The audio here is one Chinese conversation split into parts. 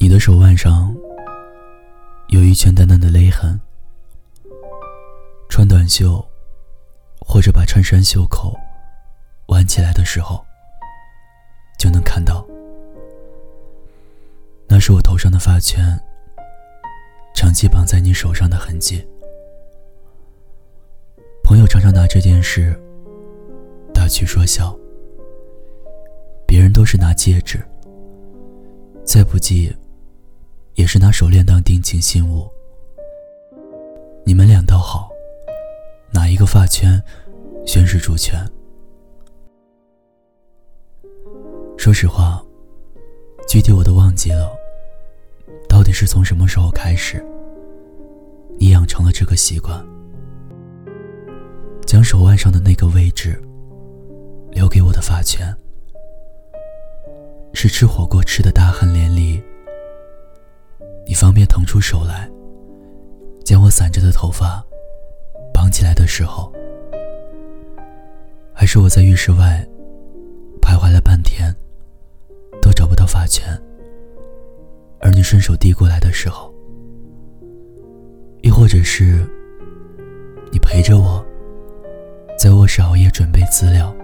你的手腕上有一圈淡淡的勒痕，穿短袖或者把衬衫袖口挽起来的时候，就能看到。那是我头上的发圈，长期绑在你手上的痕迹。朋友常常拿这件事去说笑，别人都是拿戒指，再不济。也是拿手链当定情信物。你们俩倒好，哪一个发圈宣示主权？说实话，具体我都忘记了。到底是从什么时候开始，你养成了这个习惯，将手腕上的那个位置留给我的发圈？是吃火锅吃的大汗淋漓。你方便腾出手来，将我散着的头发绑起来的时候，还是我在浴室外徘徊了半天都找不到发圈，而你顺手递过来的时候，亦或者是你陪着我在卧室熬夜准备资料，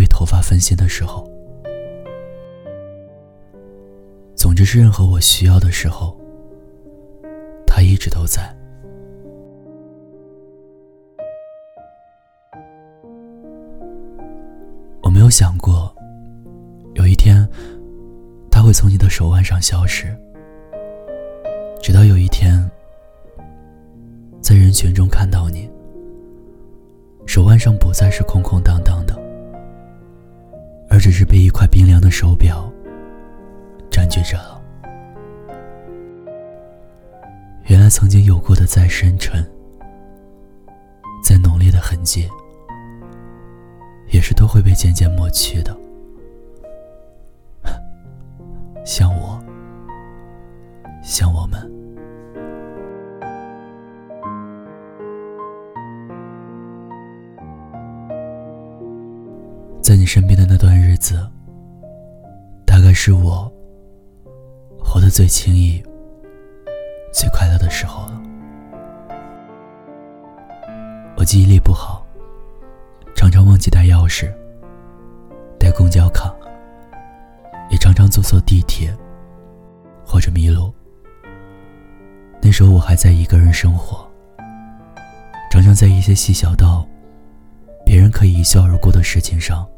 不让我被头发分心的时候。总之是任何我需要的时候，他一直都在。我没有想过，有一天他会从你的手腕上消失。直到有一天，在人群中看到你，手腕上不再是空空荡荡，只是被一块冰凉的手表。占据着。原来曾经有过的再深沉、再浓烈的痕迹，也是都会被渐渐抹去的。像我，像我们，在你身边的那段日子，大概是我。活得最轻易、最快乐的时候了。我记忆力不好，常常忘记带钥匙、带公交卡，也常常坐错地铁或者迷路。那时候我还在一个人生活，常常在一些细小到别人可以一笑而过的事情上，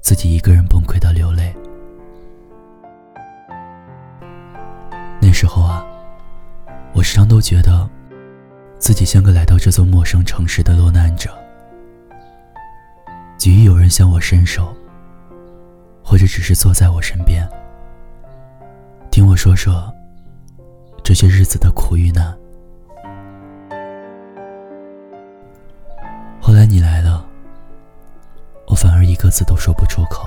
自己一个人崩溃的流泪。那时候啊，我时常都觉得，自己像个来到这座陌生城市的落难者，急于有人向我伸手，或者只是坐在我身边，听我说说这些日子的苦与难。个字都说不出口，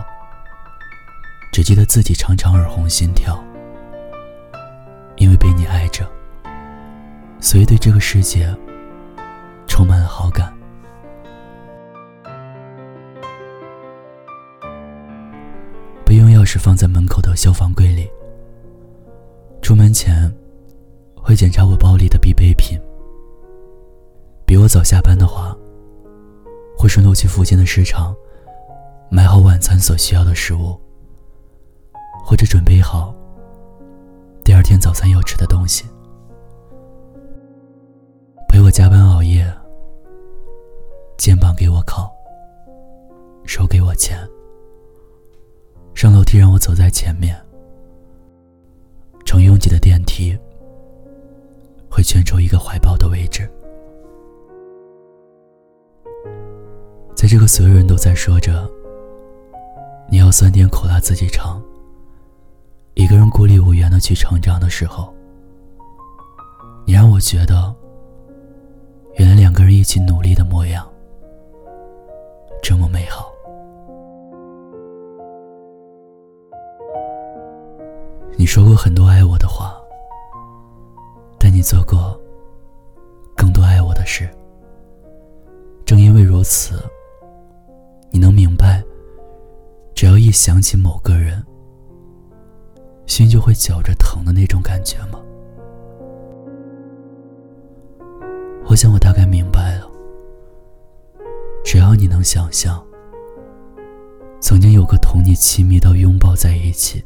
只记得自己常常耳红心跳。因为被你爱着，所以对这个世界充满了好感。备用钥匙放在门口的消防柜里。出门前会检查我包里的必备品。比我早下班的话，会顺路去附近的市场买好晚餐所需要的食物，或者准备好。第二天早餐要吃的东西，陪我加班熬夜，肩膀给我靠，手给我牵，上楼梯让我走在前面，乘拥挤的电梯会圈出一个怀抱的位置，在这个所有人都在说着你要酸甜苦辣自己尝。一个人孤立无援的去成长的时候，你让我觉得，原来两个人一起努力的模样这么美好。你说过很多爱我的话，但你做过更多爱我的事。正因为如此，你能明白，想起某个人，心就会绞着疼的那种感觉吗？我想，我大概明白了。只要你能想象，曾经有个同你亲密到拥抱在一起，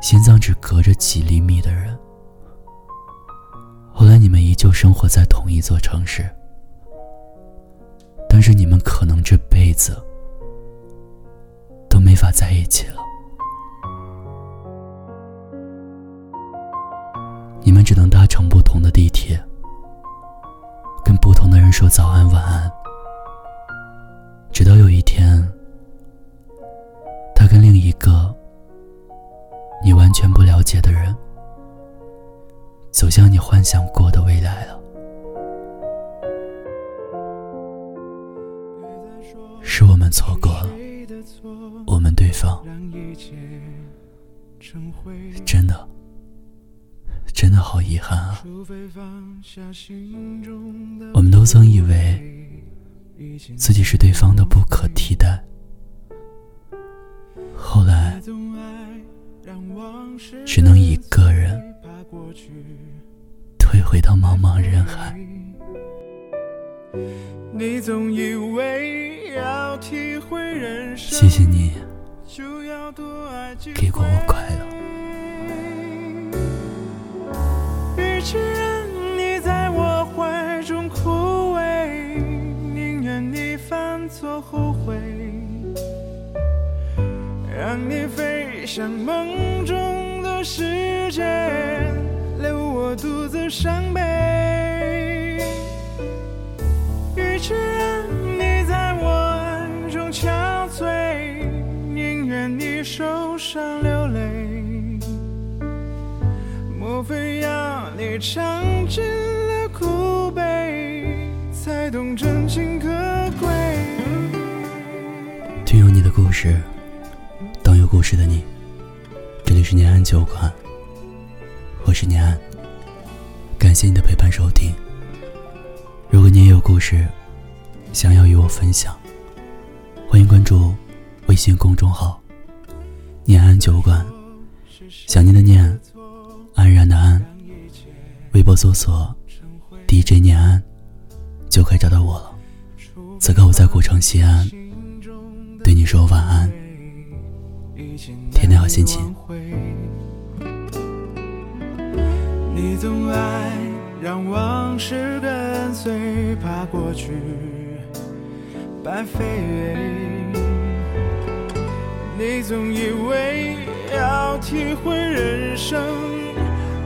心脏只隔着几厘米的人，后来你们依旧生活在同一座城市，但是你们可能这辈子法在一起了。你们只能搭乘不同的地铁。跟不同的人说早安晚安，直到有一天，他跟另一个你完全不了解的人走向你幻想过的未来了。是我们错过了，我们对方，真的。真的好遗憾啊！我们都曾以为自己是对方的不可替代，后来只能一个人退回到茫茫人海。谢谢你，给过我快乐。与其让你在我怀中枯萎，宁愿你犯错后悔，让你飞向梦中的世界，留我独自伤悲。尝尽了苦悲，才懂真情可贵？听有你的故事，当有故事的你。这里是念安酒馆，我是念安。感谢你的陪伴收听。如果你也有故事，想要与我分享，欢迎关注微信公众号“念安酒馆”。想念的念。安然的安，微博搜索 DJ 念安，就可以找到我了。此刻我在古城西安，对你说晚安，天天好心情。你总爱让往事跟随，怕过去白费。你总以为要体会人生。